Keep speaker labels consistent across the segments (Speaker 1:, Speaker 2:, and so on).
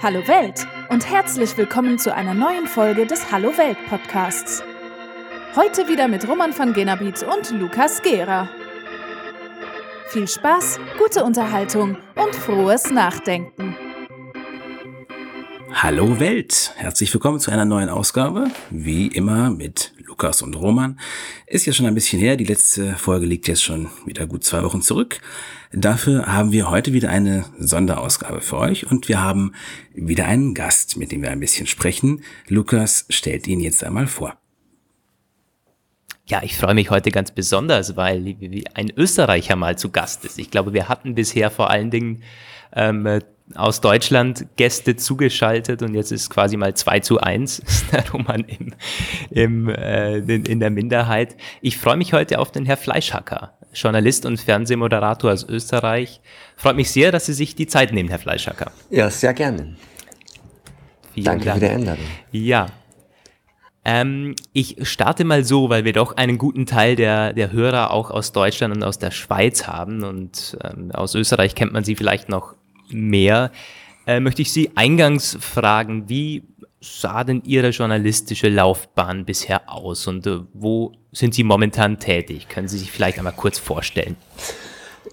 Speaker 1: Hallo Welt und herzlich willkommen zu einer neuen Folge des Hallo Welt Podcasts. Heute wieder mit Roman van Genabit und Lukas Gera. Viel Spaß, gute Unterhaltung und frohes Nachdenken.
Speaker 2: Hallo Welt, herzlich willkommen zu einer neuen Ausgabe, wie immer mit Lukas und Roman. Ist ja schon ein bisschen her, die letzte Folge liegt jetzt schon wieder gut zwei Wochen zurück. Dafür haben wir heute wieder eine Sonderausgabe für euch und wir haben wieder einen Gast, mit dem wir ein bisschen sprechen. Lukas stellt ihn jetzt einmal vor.
Speaker 3: Ja, ich freue mich heute ganz besonders, weil ein Österreicher mal zu Gast ist. Ich glaube, wir hatten bisher vor allen Dingen ähm, aus Deutschland Gäste zugeschaltet und jetzt ist quasi mal 2 zu 1 ist der Roman im, im, äh, in, in der Minderheit. Ich freue mich heute auf den Herr Fleischhacker, Journalist und Fernsehmoderator aus Österreich. Freut mich sehr, dass Sie sich die Zeit nehmen, Herr Fleischhacker.
Speaker 4: Ja, sehr gerne.
Speaker 3: Vielen
Speaker 4: Danke
Speaker 3: Dank.
Speaker 4: für die Einladung.
Speaker 3: Ja, ähm, ich starte mal so, weil wir doch einen guten Teil der, der Hörer auch aus Deutschland und aus der Schweiz haben und ähm, aus Österreich kennt man sie vielleicht noch mehr. Äh, möchte ich Sie eingangs fragen, wie sah denn Ihre journalistische Laufbahn bisher aus und äh, wo sind Sie momentan tätig? Können Sie sich vielleicht einmal kurz vorstellen?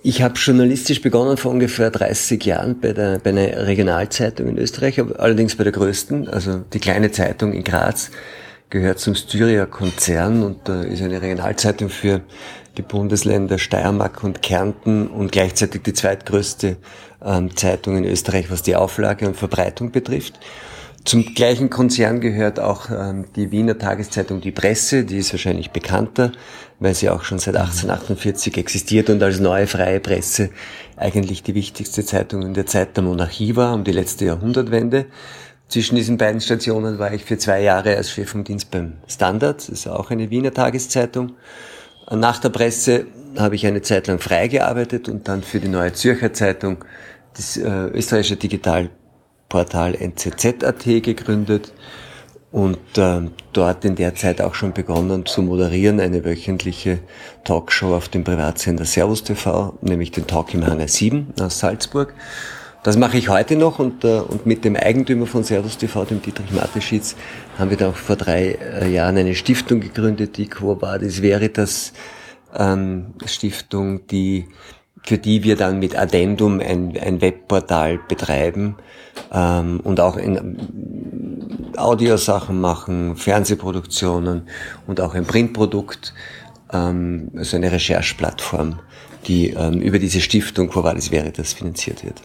Speaker 4: Ich habe journalistisch begonnen vor ungefähr 30 Jahren bei, der, bei einer Regionalzeitung in Österreich, allerdings bei der größten, also die kleine Zeitung in Graz gehört zum Styria Konzern und äh, ist eine Regionalzeitung für die Bundesländer Steiermark und Kärnten und gleichzeitig die zweitgrößte ähm, Zeitung in Österreich, was die Auflage und Verbreitung betrifft. Zum gleichen Konzern gehört auch ähm, die Wiener Tageszeitung Die Presse, die ist wahrscheinlich bekannter, weil sie auch schon seit 1848 existiert und als neue freie Presse eigentlich die wichtigste Zeitung in der Zeit der Monarchie war, um die letzte Jahrhundertwende. Zwischen diesen beiden Stationen war ich für zwei Jahre als Chef vom Dienst beim Standard, das ist auch eine Wiener Tageszeitung. Nach der Presse habe ich eine Zeit lang frei gearbeitet und dann für die Neue Zürcher Zeitung das äh, österreichische Digitalportal NZZ.at gegründet und äh, dort in der Zeit auch schon begonnen zu moderieren, eine wöchentliche Talkshow auf dem Privatsender Servus TV, nämlich den Talk im Hangar 7 aus Salzburg. Das mache ich heute noch und, äh, und mit dem Eigentümer von Servus TV, dem Dietrich Mateschitz, haben wir dann auch vor drei äh, Jahren eine Stiftung gegründet, die Quo Vadis Veritas ähm, Stiftung, die für die wir dann mit Addendum ein, ein Webportal betreiben ähm, und auch in Audiosachen machen, Fernsehproduktionen und auch ein Printprodukt, ähm, also eine Rechercheplattform, die ähm, über diese Stiftung Quo Vadis Veritas finanziert wird.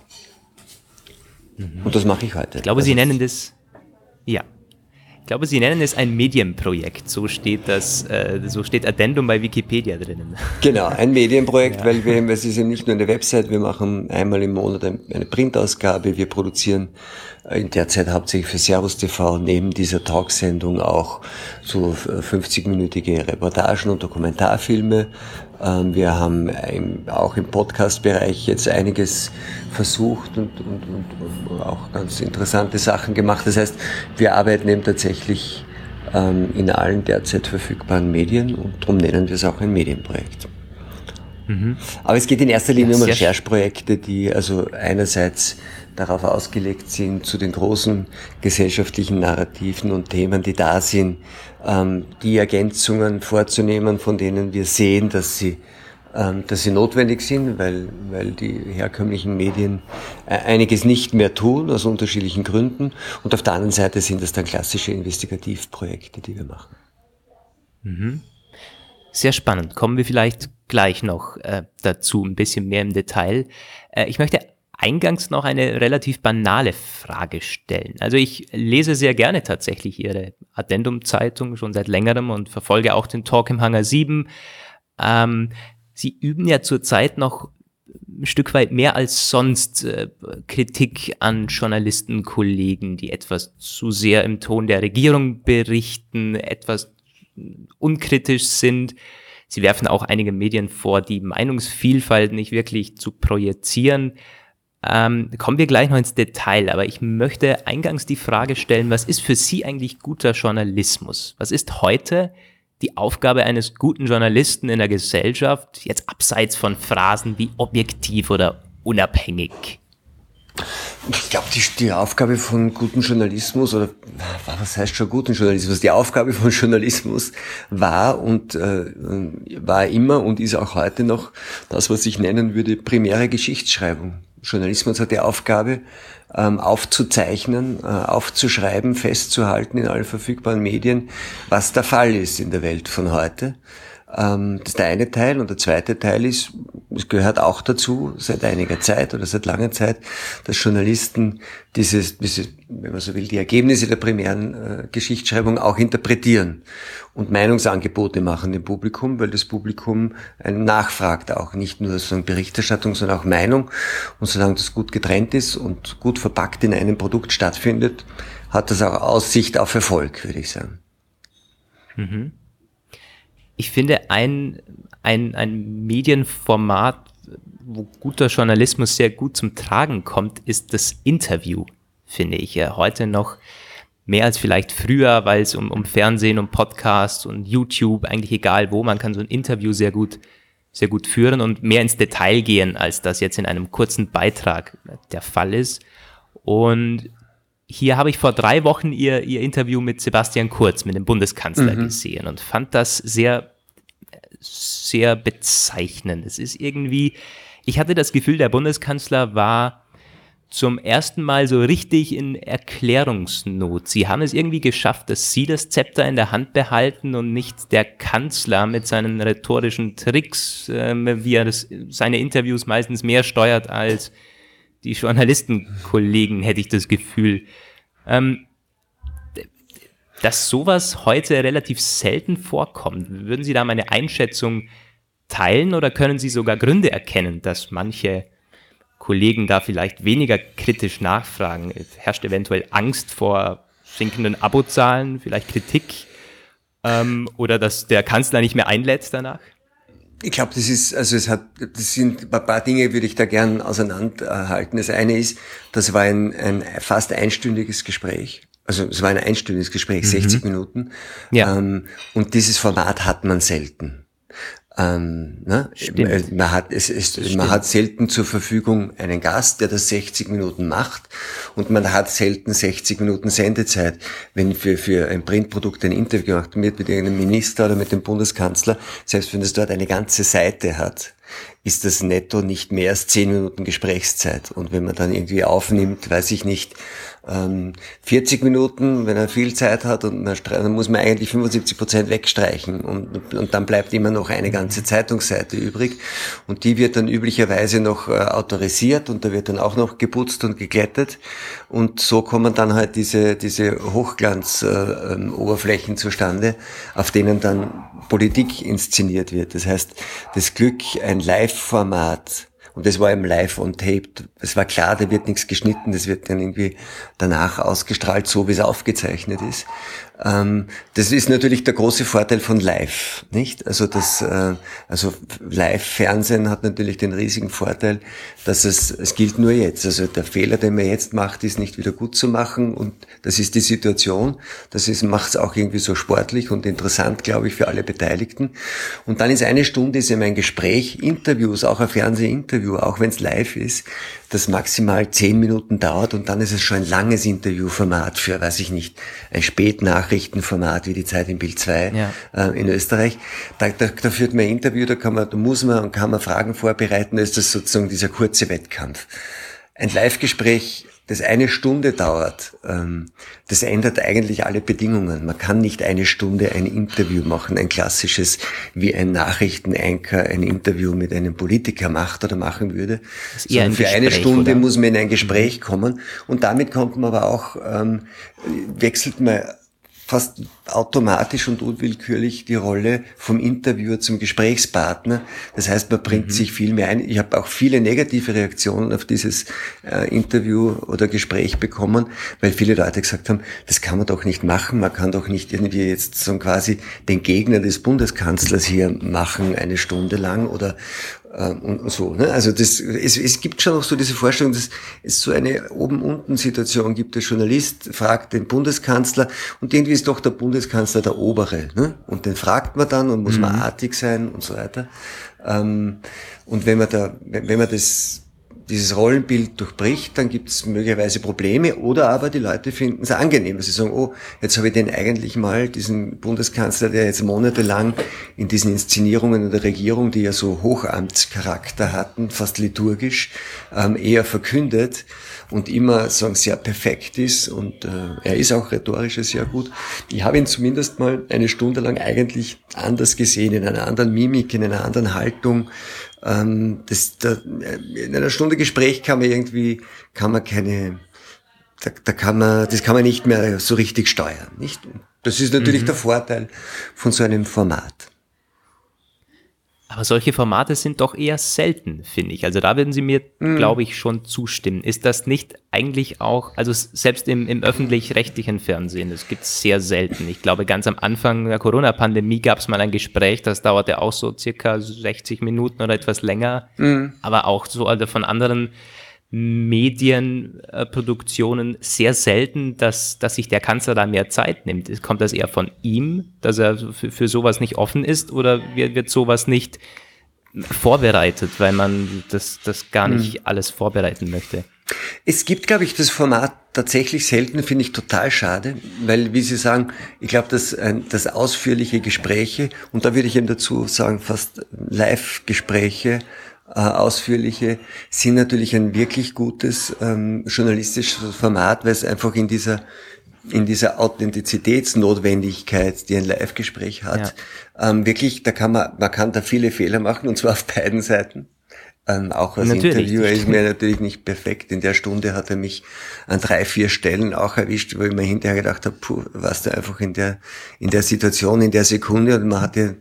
Speaker 4: Mhm. Und das mache ich heute.
Speaker 3: Ich glaube, also Sie nennen das, ja. Ich glaube, Sie nennen es ein Medienprojekt. So steht das, äh, so steht Addendum bei Wikipedia drinnen.
Speaker 4: Genau, ein Medienprojekt, ja. weil wir, es ist ja nicht nur eine Website, wir machen einmal im Monat eine Printausgabe, wir produzieren in der Zeit hauptsächlich für Servus TV neben dieser Talksendung auch so 50-minütige Reportagen und Dokumentarfilme. Ähm, wir haben auch im Podcast-Bereich jetzt einiges versucht und, und, und, auch ganz interessante Sachen gemacht. Das heißt, wir arbeiten eben tatsächlich ähm, in allen derzeit verfügbaren Medien und darum nennen wir es auch ein Medienprojekt. Mhm. Aber es geht in erster Linie um Rechercheprojekte, die also einerseits darauf ausgelegt sind, zu den großen gesellschaftlichen Narrativen und Themen, die da sind, ähm, die Ergänzungen vorzunehmen, von denen wir sehen, dass sie ähm, dass sie notwendig sind, weil, weil die herkömmlichen Medien äh, einiges nicht mehr tun, aus unterschiedlichen Gründen. Und auf der anderen Seite sind das dann klassische Investigativprojekte, die wir machen.
Speaker 3: Mhm. Sehr spannend. Kommen wir vielleicht gleich noch äh, dazu, ein bisschen mehr im Detail. Äh, ich möchte eingangs noch eine relativ banale Frage stellen. Also ich lese sehr gerne tatsächlich Ihre Addendum-Zeitung schon seit längerem und verfolge auch den Talk im Hangar 7. Ähm, Sie üben ja zurzeit noch ein Stück weit mehr als sonst äh, Kritik an Journalistenkollegen, die etwas zu sehr im Ton der Regierung berichten, etwas unkritisch sind. Sie werfen auch einige Medien vor, die Meinungsvielfalt nicht wirklich zu projizieren. Ähm, kommen wir gleich noch ins Detail, aber ich möchte eingangs die Frage stellen, was ist für Sie eigentlich guter Journalismus? Was ist heute die Aufgabe eines guten Journalisten in der Gesellschaft, jetzt abseits von Phrasen wie objektiv oder unabhängig?
Speaker 4: Ich glaube, die, die Aufgabe von guten Journalismus oder was heißt schon guten Journalismus? Die Aufgabe von Journalismus war und äh, war immer und ist auch heute noch das, was ich nennen würde, primäre Geschichtsschreibung. Journalismus hat die Aufgabe, ähm, aufzuzeichnen, äh, aufzuschreiben, festzuhalten in allen verfügbaren Medien, was der Fall ist in der Welt von heute. Ähm, das ist der eine Teil. Und der zweite Teil ist, es gehört auch dazu, seit einiger Zeit oder seit langer Zeit, dass Journalisten dieses, diese, wenn man so will, die Ergebnisse der primären äh, Geschichtsschreibung auch interpretieren und Meinungsangebote machen dem Publikum, weil das Publikum einen nachfragt auch, nicht nur so Berichterstattung, sondern auch Meinung. Und solange das gut getrennt ist und gut verpackt in einem Produkt stattfindet, hat das auch Aussicht auf Erfolg, würde ich sagen.
Speaker 3: Mhm ich finde, ein, ein, ein Medienformat, wo guter Journalismus sehr gut zum Tragen kommt, ist das Interview, finde ich. Ja, heute noch mehr als vielleicht früher, weil es um, um Fernsehen, um Podcast und YouTube, eigentlich egal wo, man kann so ein Interview sehr gut, sehr gut führen und mehr ins Detail gehen, als das jetzt in einem kurzen Beitrag der Fall ist. Und hier habe ich vor drei Wochen ihr, ihr Interview mit Sebastian Kurz, mit dem Bundeskanzler mhm. gesehen und fand das sehr, sehr bezeichnend. Es ist irgendwie, ich hatte das Gefühl, der Bundeskanzler war zum ersten Mal so richtig in Erklärungsnot. Sie haben es irgendwie geschafft, dass Sie das Zepter in der Hand behalten und nicht der Kanzler mit seinen rhetorischen Tricks, äh, wie er das, seine Interviews meistens mehr steuert als die Journalistenkollegen, hätte ich das Gefühl. Ähm, dass sowas heute relativ selten vorkommt. Würden Sie da meine Einschätzung teilen oder können Sie sogar Gründe erkennen, dass manche Kollegen da vielleicht weniger kritisch nachfragen? Herrscht eventuell Angst vor sinkenden Abozahlen, vielleicht Kritik ähm, oder dass der Kanzler nicht mehr einlädt danach?
Speaker 4: Ich glaube, das ist, also es hat, das sind ein paar Dinge, würde ich da gern auseinanderhalten. Das eine ist, das war ein, ein fast einstündiges Gespräch. Also es war ein einstündiges Gespräch, mhm. 60 Minuten. Ja. Ähm, und dieses Format hat man selten. Ähm, ne? Man hat es ist, man hat selten zur Verfügung einen Gast, der das 60 Minuten macht, und man hat selten 60 Minuten Sendezeit, wenn für für ein Printprodukt ein Interview gemacht wird mit irgendeinem Minister oder mit dem Bundeskanzler, selbst wenn es dort eine ganze Seite hat, ist das netto nicht mehr als 10 Minuten Gesprächszeit. Und wenn man dann irgendwie aufnimmt, weiß ich nicht, 40 ähm, Minuten, wenn er viel Zeit hat, und dann muss man eigentlich 75 Prozent wegstreichen und, und dann bleibt immer noch eine ganze Zeitungsseite übrig und die wird dann üblicherweise noch äh, autorisiert und da wird dann auch noch geputzt und geglättet und so kommen dann halt diese, diese Hochglanz-Oberflächen äh, zustande, auf denen dann Politik inszeniert wird. Das heißt, das Glück, ein Live-Format und das war eben live on tape. Es war klar, da wird nichts geschnitten, das wird dann irgendwie danach ausgestrahlt, so wie es aufgezeichnet ist. Ähm, das ist natürlich der große Vorteil von Live, nicht? Also das, äh, also Live-Fernsehen hat natürlich den riesigen Vorteil, dass es, es gilt nur jetzt. Also der Fehler, den man jetzt macht, ist nicht wieder gut zu machen und das ist die Situation. Das ist, macht es auch irgendwie so sportlich und interessant, glaube ich, für alle Beteiligten. Und dann ist eine Stunde ist eben ein Gespräch, Interviews, auch ein Fernsehinterview, auch wenn es live ist, das maximal zehn Minuten dauert und dann ist es schon ein langes Interviewformat für, weiß ich nicht, ein Spätnachrichtenformat wie die Zeit im Bild 2 ja. äh, in Österreich. Da, da, da führt man ein Interview, da kann man, da muss man und kann man Fragen vorbereiten, da ist das sozusagen dieser kurze Wettkampf. Ein Live-Gespräch das eine Stunde dauert, ähm, das ändert eigentlich alle Bedingungen. Man kann nicht eine Stunde ein Interview machen, ein klassisches, wie ein Nachrichtenanker ein Interview mit einem Politiker macht oder machen würde. Sondern für Gespräch, eine Stunde oder? muss man in ein Gespräch mhm. kommen und damit kommt man aber auch, ähm, wechselt man fast automatisch und unwillkürlich die Rolle vom Interviewer zum Gesprächspartner. Das heißt, man bringt mhm. sich viel mehr ein. Ich habe auch viele negative Reaktionen auf dieses äh, Interview oder Gespräch bekommen, weil viele Leute gesagt haben, das kann man doch nicht machen. Man kann doch nicht irgendwie jetzt so quasi den Gegner des Bundeskanzlers hier machen eine Stunde lang oder und so. Ne? Also das, es, es gibt schon noch so diese Vorstellung, dass es so eine oben-unten-Situation gibt. Der Journalist fragt den Bundeskanzler und irgendwie ist doch der Bundeskanzler der Obere. Ne? Und den fragt man dann und muss mhm. man artig sein und so weiter. Ähm, und wenn man da, wenn man das dieses Rollenbild durchbricht, dann gibt es möglicherweise Probleme oder aber die Leute finden es angenehm. Sie sagen, oh, jetzt habe ich den eigentlich mal, diesen Bundeskanzler, der jetzt monatelang in diesen Inszenierungen in der Regierung, die ja so Hochamtscharakter hatten, fast liturgisch, ähm, eher verkündet und immer sagen sehr perfekt ist und äh, er ist auch rhetorisch sehr gut. Ich habe ihn zumindest mal eine Stunde lang eigentlich anders gesehen, in einer anderen Mimik, in einer anderen Haltung. Ähm, das, da, in einer Stunde Gespräch kann man irgendwie, kann man keine, da, da kann man, das kann man nicht mehr so richtig steuern, nicht? Das ist natürlich mhm. der Vorteil von so einem Format.
Speaker 3: Aber solche Formate sind doch eher selten, finde ich. Also da würden Sie mir, mm. glaube ich, schon zustimmen. Ist das nicht eigentlich auch, also selbst im, im öffentlich-rechtlichen Fernsehen, das gibt es sehr selten. Ich glaube, ganz am Anfang der Corona-Pandemie gab es mal ein Gespräch, das dauerte auch so circa 60 Minuten oder etwas länger. Mm. Aber auch so also von anderen Medienproduktionen sehr selten, dass, dass sich der Kanzler da mehr Zeit nimmt. Kommt das eher von ihm, dass er für, für sowas nicht offen ist oder wird, wird sowas nicht vorbereitet, weil man das, das gar nicht hm. alles vorbereiten möchte?
Speaker 4: Es gibt, glaube ich, das Format tatsächlich selten, finde ich total schade, weil, wie Sie sagen, ich glaube, dass das ausführliche Gespräche, und da würde ich eben dazu sagen, fast Live-Gespräche, äh, ausführliche, sind natürlich ein wirklich gutes ähm, journalistisches Format, weil es einfach in dieser in dieser Authentizitätsnotwendigkeit, die ein Live-Gespräch hat, ja. ähm, wirklich, da kann man, man kann da viele Fehler machen und zwar auf beiden Seiten. Ähm, auch als natürlich. Interviewer ist mir natürlich nicht perfekt. In der Stunde hat er mich an drei, vier Stellen auch erwischt, wo ich mir hinterher gedacht habe, puh, warst du einfach in der, in der Situation, in der Sekunde und man hatte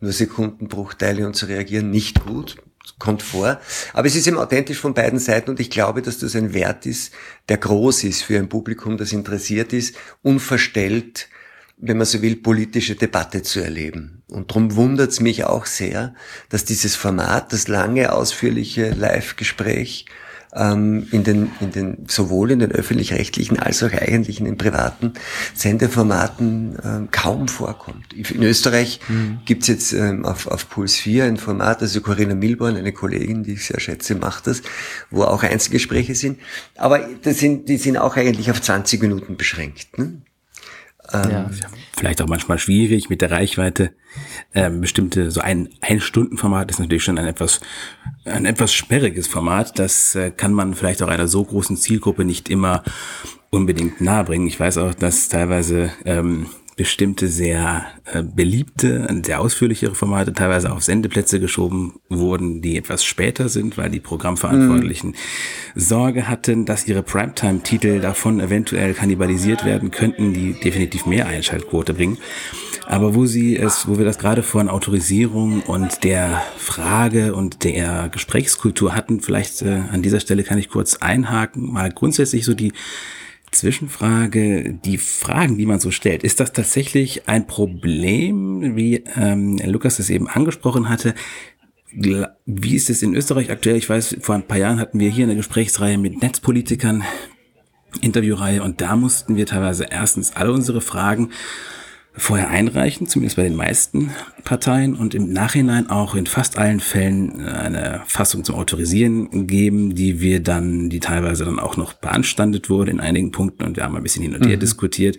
Speaker 4: nur Sekundenbruchteile und zu reagieren nicht gut kommt vor. Aber es ist eben authentisch von beiden Seiten und ich glaube, dass das ein Wert ist, der groß ist für ein Publikum, das interessiert ist, unverstellt, wenn man so will, politische Debatte zu erleben. Und darum wundert es mich auch sehr, dass dieses Format, das lange, ausführliche Live-Gespräch, ähm, in den, in den, sowohl in den öffentlich-rechtlichen als auch eigentlich in den privaten Sendeformaten ähm, kaum vorkommt. In Österreich mhm. gibt's jetzt ähm, auf, auf Puls 4 ein Format, also Corinna Milborn, eine Kollegin, die ich sehr schätze, macht das, wo auch Einzelgespräche sind. Aber das sind, die sind auch eigentlich auf 20 Minuten beschränkt. Ne?
Speaker 2: Ähm, ja. Vielleicht auch manchmal schwierig mit der Reichweite. Ähm, bestimmte, so ein Ein-Stunden-Format ist natürlich schon ein etwas, ein etwas sperriges Format. Das äh, kann man vielleicht auch einer so großen Zielgruppe nicht immer unbedingt nahebringen. Ich weiß auch, dass teilweise ähm, bestimmte sehr äh, beliebte, sehr ausführlichere Formate teilweise auf Sendeplätze geschoben wurden, die etwas später sind, weil die Programmverantwortlichen mm. Sorge hatten, dass ihre Primetime-Titel davon eventuell kannibalisiert werden könnten, die definitiv mehr Einschaltquote bringen. Aber wo sie es, wo wir das gerade von Autorisierung und der Frage und der Gesprächskultur hatten, vielleicht äh, an dieser Stelle kann ich kurz einhaken, mal grundsätzlich so die Zwischenfrage, die Fragen, die man so stellt, ist das tatsächlich ein Problem, wie ähm, Lukas es eben angesprochen hatte? Wie ist es in Österreich aktuell? Ich weiß, vor ein paar Jahren hatten wir hier eine Gesprächsreihe mit Netzpolitikern, Interviewreihe, und da mussten wir teilweise erstens alle unsere Fragen vorher einreichen, zumindest bei den meisten Parteien und im Nachhinein auch in fast allen Fällen äh, eine Fassung zum Autorisieren geben, die wir dann, die teilweise dann auch noch beanstandet wurde in einigen Punkten und wir haben ein bisschen hin und her mhm. diskutiert.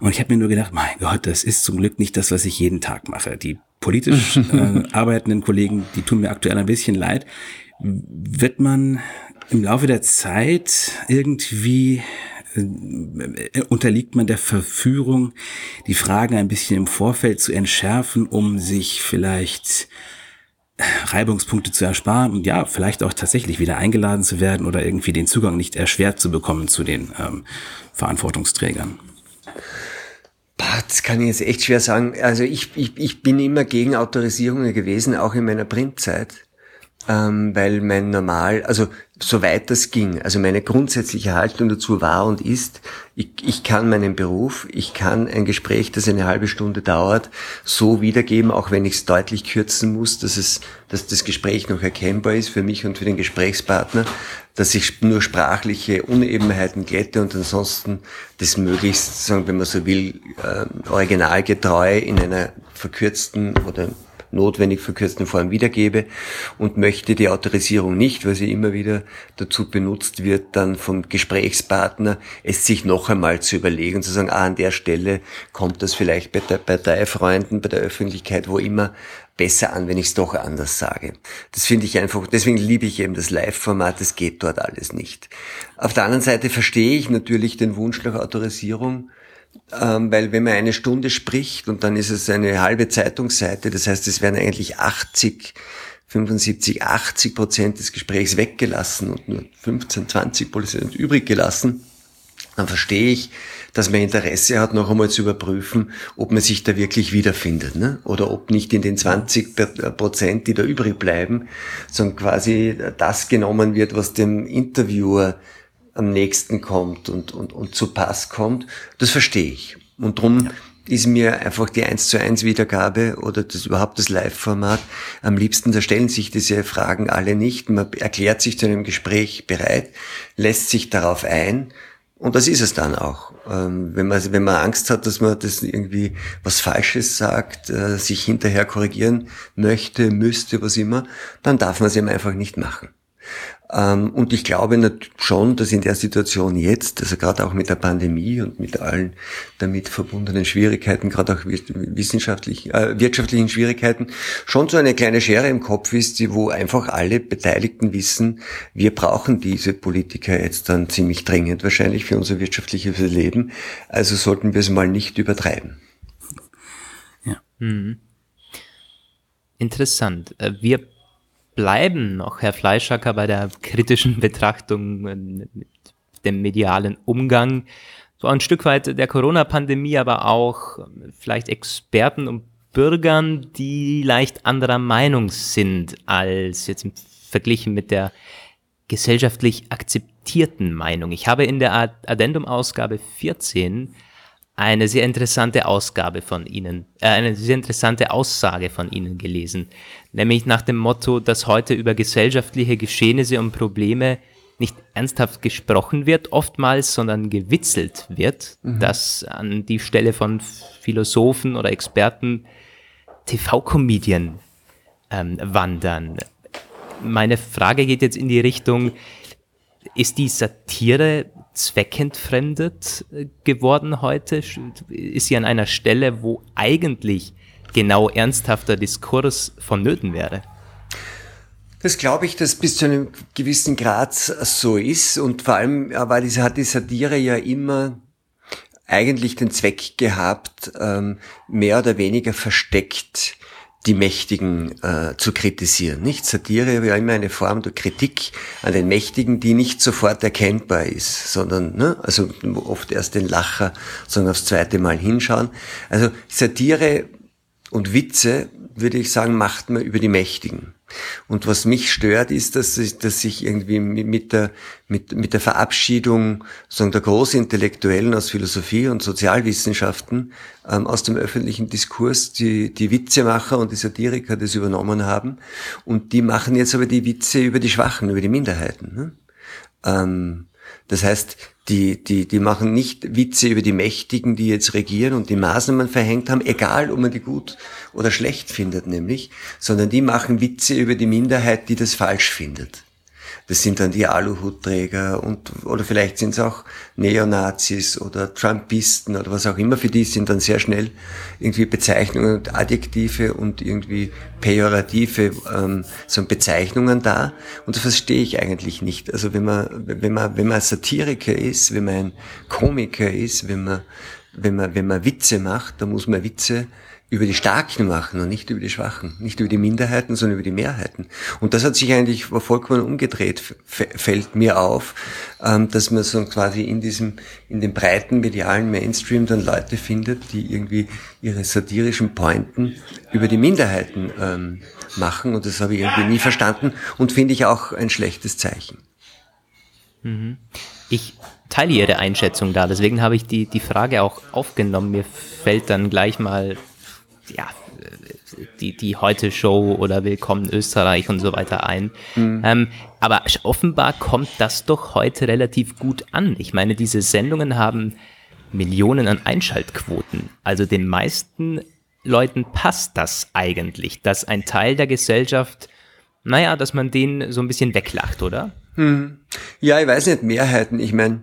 Speaker 2: Und ich habe mir nur gedacht, mein Gott, das ist zum Glück nicht das, was ich jeden Tag mache. Die politisch äh, arbeitenden Kollegen, die tun mir aktuell ein bisschen leid. Wird man im Laufe der Zeit irgendwie unterliegt man der Verführung, die Fragen ein bisschen im Vorfeld zu entschärfen, um sich vielleicht Reibungspunkte zu ersparen und ja, vielleicht auch tatsächlich wieder eingeladen zu werden oder irgendwie den Zugang nicht erschwert zu bekommen zu den ähm, Verantwortungsträgern.
Speaker 4: Das kann ich jetzt echt schwer sagen. Also ich, ich, ich bin immer gegen Autorisierungen gewesen, auch in meiner Printzeit ähm, weil mein normal, also soweit das ging, also meine grundsätzliche Haltung dazu war und ist, ich, ich kann meinen Beruf, ich kann ein Gespräch, das eine halbe Stunde dauert, so wiedergeben, auch wenn ich es deutlich kürzen muss, dass es, dass das Gespräch noch erkennbar ist für mich und für den Gesprächspartner, dass ich nur sprachliche Unebenheiten glätte und ansonsten das möglichst, sagen, wenn man so will, äh, originalgetreu in einer verkürzten oder notwendig verkürzten Form wiedergebe und möchte die Autorisierung nicht, weil sie immer wieder dazu benutzt wird, dann vom Gesprächspartner es sich noch einmal zu überlegen, zu sagen, ah, an der Stelle kommt das vielleicht bei, der, bei der Freunden, bei der Öffentlichkeit, wo immer besser an, wenn ich es doch anders sage. Das finde ich einfach, deswegen liebe ich eben das Live-Format, das geht dort alles nicht. Auf der anderen Seite verstehe ich natürlich den Wunsch nach Autorisierung, ähm, weil wenn man eine Stunde spricht und dann ist es eine halbe Zeitungsseite, das heißt, es werden eigentlich 80 75, 80 Prozent des Gesprächs weggelassen und nur 15, 20 Prozent übrig gelassen, dann verstehe ich, dass man Interesse hat, noch einmal zu überprüfen, ob man sich da wirklich wiederfindet, ne? oder ob nicht in den 20 Prozent, die da übrig bleiben, sondern quasi das genommen wird, was dem Interviewer am nächsten kommt und, und, und zu Pass kommt. Das verstehe ich. Und drum ja. ist mir einfach die 1 zu 1 Wiedergabe oder das überhaupt das Live-Format am liebsten. Da stellen sich diese Fragen alle nicht. Man erklärt sich zu einem Gespräch bereit, lässt sich darauf ein und das ist es dann auch. Ähm, wenn, man, wenn man Angst hat, dass man das irgendwie was Falsches sagt, äh, sich hinterher korrigieren möchte, müsste, was immer, dann darf man es eben einfach nicht machen. Ähm, und ich glaube schon, dass in der Situation jetzt, also gerade auch mit der Pandemie und mit allen damit verbundenen Schwierigkeiten, gerade auch wissenschaftlichen, äh, wirtschaftlichen Schwierigkeiten, schon so eine kleine Schere im Kopf ist, wo einfach alle Beteiligten wissen, wir brauchen diese Politiker jetzt dann ziemlich dringend wahrscheinlich für unser wirtschaftliches Leben. Also sollten wir es mal nicht übertreiben.
Speaker 3: Ja. Mhm. Interessant. Äh, wir bleiben noch, Herr Fleischacker, bei der kritischen Betrachtung mit dem medialen Umgang. So ein Stück weit der Corona-Pandemie, aber auch vielleicht Experten und Bürgern, die leicht anderer Meinung sind als jetzt im verglichen mit der gesellschaftlich akzeptierten Meinung. Ich habe in der Addendum-Ausgabe 14 eine sehr interessante Ausgabe von Ihnen, äh, eine sehr interessante Aussage von Ihnen gelesen, nämlich nach dem Motto, dass heute über gesellschaftliche Geschehnisse und Probleme nicht ernsthaft gesprochen wird, oftmals, sondern gewitzelt wird, mhm. dass an die Stelle von Philosophen oder Experten TV-Comedien ähm, wandern. Meine Frage geht jetzt in die Richtung, ist die Satire zweckentfremdet geworden heute? Ist sie an einer Stelle, wo eigentlich genau ernsthafter Diskurs vonnöten wäre?
Speaker 4: Das glaube ich, dass bis zu einem gewissen Grad so ist und vor allem, weil diese hat die Satire ja immer eigentlich den Zweck gehabt, ähm, mehr oder weniger versteckt die Mächtigen äh, zu kritisieren. Nicht Satire war immer eine Form der Kritik an den Mächtigen, die nicht sofort erkennbar ist, sondern ne, also oft erst den Lacher, sondern aufs zweite Mal hinschauen. Also Satire und Witze, würde ich sagen, macht man über die Mächtigen. Und was mich stört, ist, dass ich, dass ich irgendwie mit der, mit, mit der Verabschiedung sagen, der Großintellektuellen aus Philosophie und Sozialwissenschaften ähm, aus dem öffentlichen Diskurs die, die Witzemacher und die Satiriker das übernommen haben. Und die machen jetzt aber die Witze über die Schwachen, über die Minderheiten. Ne? Ähm, das heißt, die, die, die machen nicht Witze über die Mächtigen, die jetzt regieren und die Maßnahmen verhängt haben, egal ob man die gut oder schlecht findet nämlich, sondern die machen Witze über die Minderheit, die das falsch findet. Das sind dann die Aluhutträger und, oder vielleicht sind es auch Neonazis oder Trumpisten oder was auch immer. Für die sind dann sehr schnell irgendwie Bezeichnungen und Adjektive und irgendwie pejorative ähm, so Bezeichnungen da. Und das verstehe ich eigentlich nicht. Also wenn man, wenn man, wenn man Satiriker ist, wenn man ein Komiker ist, wenn man, wenn man, wenn man Witze macht, dann muss man Witze über die Starken machen und nicht über die Schwachen, nicht über die Minderheiten, sondern über die Mehrheiten. Und das hat sich eigentlich vollkommen umgedreht, fällt mir auf, ähm, dass man so quasi in diesem, in dem breiten medialen Mainstream dann Leute findet, die irgendwie ihre satirischen Pointen über die Minderheiten ähm, machen. Und das habe ich irgendwie nie verstanden und finde ich auch ein schlechtes Zeichen.
Speaker 3: Mhm. Ich teile Ihre Einschätzung da, deswegen habe ich die, die Frage auch aufgenommen. Mir fällt dann gleich mal ja, die, die Heute-Show oder Willkommen Österreich und so weiter ein. Mhm. Ähm, aber offenbar kommt das doch heute relativ gut an. Ich meine, diese Sendungen haben Millionen an Einschaltquoten. Also den meisten Leuten passt das eigentlich, dass ein Teil der Gesellschaft, naja, dass man den so ein bisschen weglacht, oder?
Speaker 4: Hm. Ja, ich weiß nicht, Mehrheiten. Ich meine,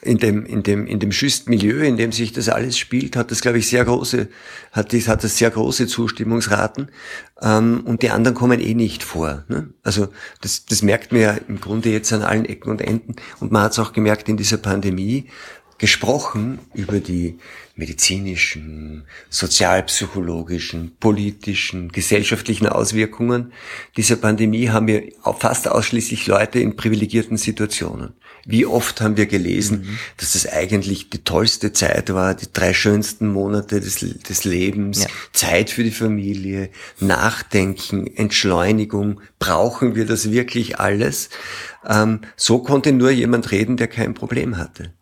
Speaker 4: in dem, in dem, in dem Schüstmilieu, in dem sich das alles spielt, hat das, glaube ich, sehr große, hat das, hat das sehr große Zustimmungsraten. Ähm, und die anderen kommen eh nicht vor. Ne? Also das, das merkt man ja im Grunde jetzt an allen Ecken und Enden. Und man hat es auch gemerkt in dieser Pandemie, gesprochen über die medizinischen, sozialpsychologischen, politischen, gesellschaftlichen Auswirkungen dieser Pandemie haben wir fast ausschließlich Leute in privilegierten Situationen. Wie oft haben wir gelesen, mhm. dass das eigentlich die tollste Zeit war, die drei schönsten Monate des, des Lebens, ja. Zeit für die Familie, Nachdenken, Entschleunigung. Brauchen wir das wirklich alles? Ähm, so konnte nur jemand reden, der kein Problem hatte.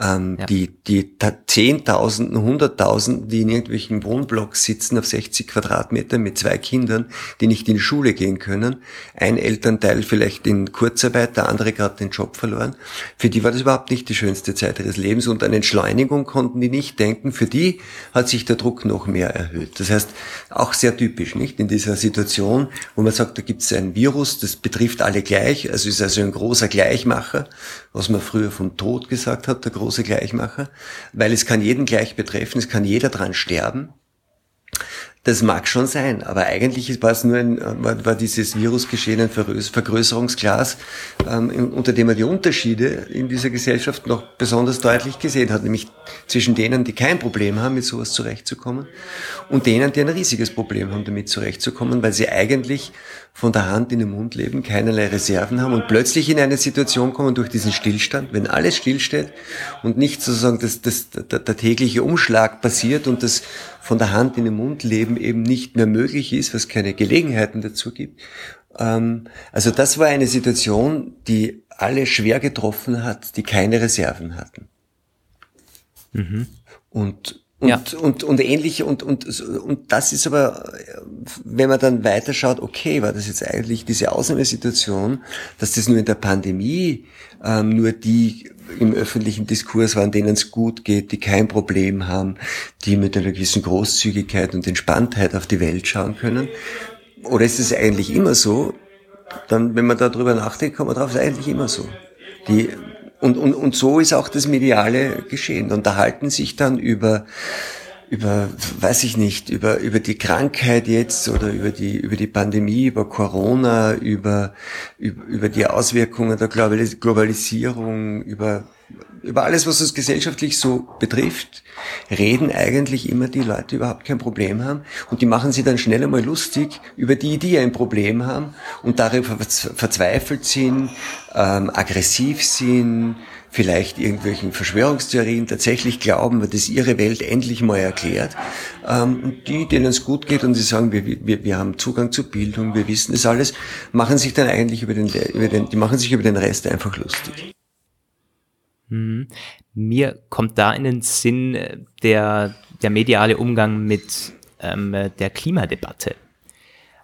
Speaker 4: Ähm, ja. Die, die Zehntausenden, Hunderttausenden, die in irgendwelchen Wohnblocks sitzen auf 60 Quadratmetern mit zwei Kindern, die nicht in die Schule gehen können. Ein Elternteil vielleicht in Kurzarbeit, der andere gerade den Job verloren. Für die war das überhaupt nicht die schönste Zeit ihres Lebens und an Entschleunigung konnten die nicht denken. Für die hat sich der Druck noch mehr erhöht. Das heißt, auch sehr typisch, nicht? In dieser Situation, wo man sagt, da gibt es ein Virus, das betrifft alle gleich, also ist also ein großer Gleichmacher, was man früher vom Tod gesagt hat, der große Gleichmacher, weil es kann jeden gleich betreffen, es kann jeder dran sterben. Das mag schon sein, aber eigentlich war es nur ein, war dieses Virusgeschehen ein Vergrößerungsglas, ähm, unter dem man die Unterschiede in dieser Gesellschaft noch besonders deutlich gesehen hat, nämlich zwischen denen, die kein Problem haben, mit sowas zurechtzukommen, und denen, die ein riesiges Problem haben, damit zurechtzukommen, weil sie eigentlich von der Hand in den Mund leben, keinerlei Reserven haben und plötzlich in eine Situation kommen durch diesen Stillstand, wenn alles stillsteht und nicht sozusagen das, das, der, der tägliche Umschlag passiert und das von der Hand in den Mund leben eben nicht mehr möglich ist, was keine Gelegenheiten dazu gibt. Ähm, also das war eine Situation, die alle schwer getroffen hat, die keine Reserven hatten. Mhm. Und und, ja. und, und ähnlich, und, und, und das ist aber, wenn man dann weiterschaut, okay, war das jetzt eigentlich diese Ausnahmesituation, dass das nur in der Pandemie ähm, nur die im öffentlichen Diskurs waren, denen es gut geht, die kein Problem haben, die mit einer gewissen Großzügigkeit und Entspanntheit auf die Welt schauen können? Oder ist es eigentlich immer so? Dann, wenn man darüber nachdenkt, kommt man drauf, ist eigentlich immer so. Die und, und, und so ist auch das mediale Geschehen. Unterhalten sich dann über, über, weiß ich nicht, über, über die Krankheit jetzt oder über die, über die Pandemie, über Corona, über, über, über die Auswirkungen der Globalisierung, über über alles, was es gesellschaftlich so betrifft, reden eigentlich immer die Leute, die überhaupt kein Problem haben. Und die machen sie dann schnell einmal lustig über die, die ein Problem haben und darüber verzweifelt sind, ähm, aggressiv sind, vielleicht irgendwelchen Verschwörungstheorien tatsächlich glauben, weil das ihre Welt endlich mal erklärt. Ähm, und die, denen es gut geht und sie sagen, wir, wir, wir haben Zugang zur Bildung, wir wissen das alles, machen sich dann eigentlich über den, über den, die machen sich über den Rest einfach lustig.
Speaker 3: Mhm. Mir kommt da in den Sinn äh, der, der mediale Umgang mit ähm, der Klimadebatte.